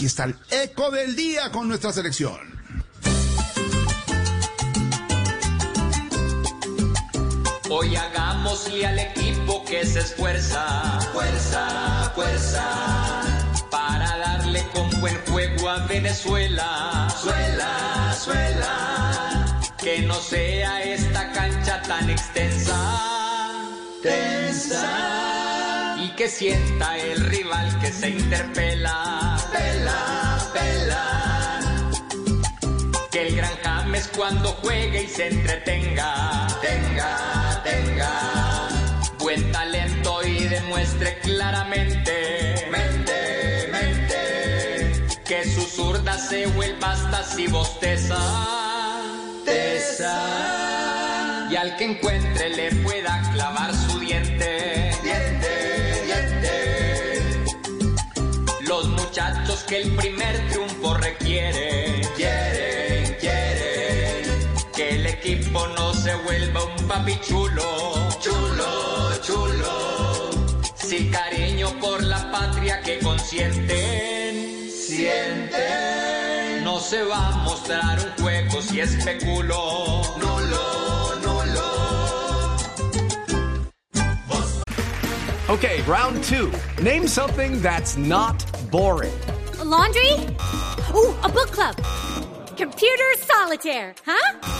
Aquí está el eco del día con nuestra selección. Hoy hagámosle al equipo que se esfuerza, fuerza, fuerza, para darle con buen juego a Venezuela, suela, suela, que no sea esta cancha tan extensa, tensa, y que sienta el rival que se interpela, pela, cuando juegue y se entretenga, tenga, tenga. Buen talento y demuestre claramente, mente, mente, que su zurda se vuelva hasta si bosteza, tesa, y al que encuentre le pueda clavar su diente, diente, diente. Los muchachos que el primer triunfo requiere, quieren, se vuelva un papi chulo, chulo, chulo. Si cariño por la patria que consienten, sienten. No se va a mostrar un juego si especulo, nulo, nulo. Okay, round two. Name something that's not boring. A laundry? Ooh, a book club. Computer solitaire, huh?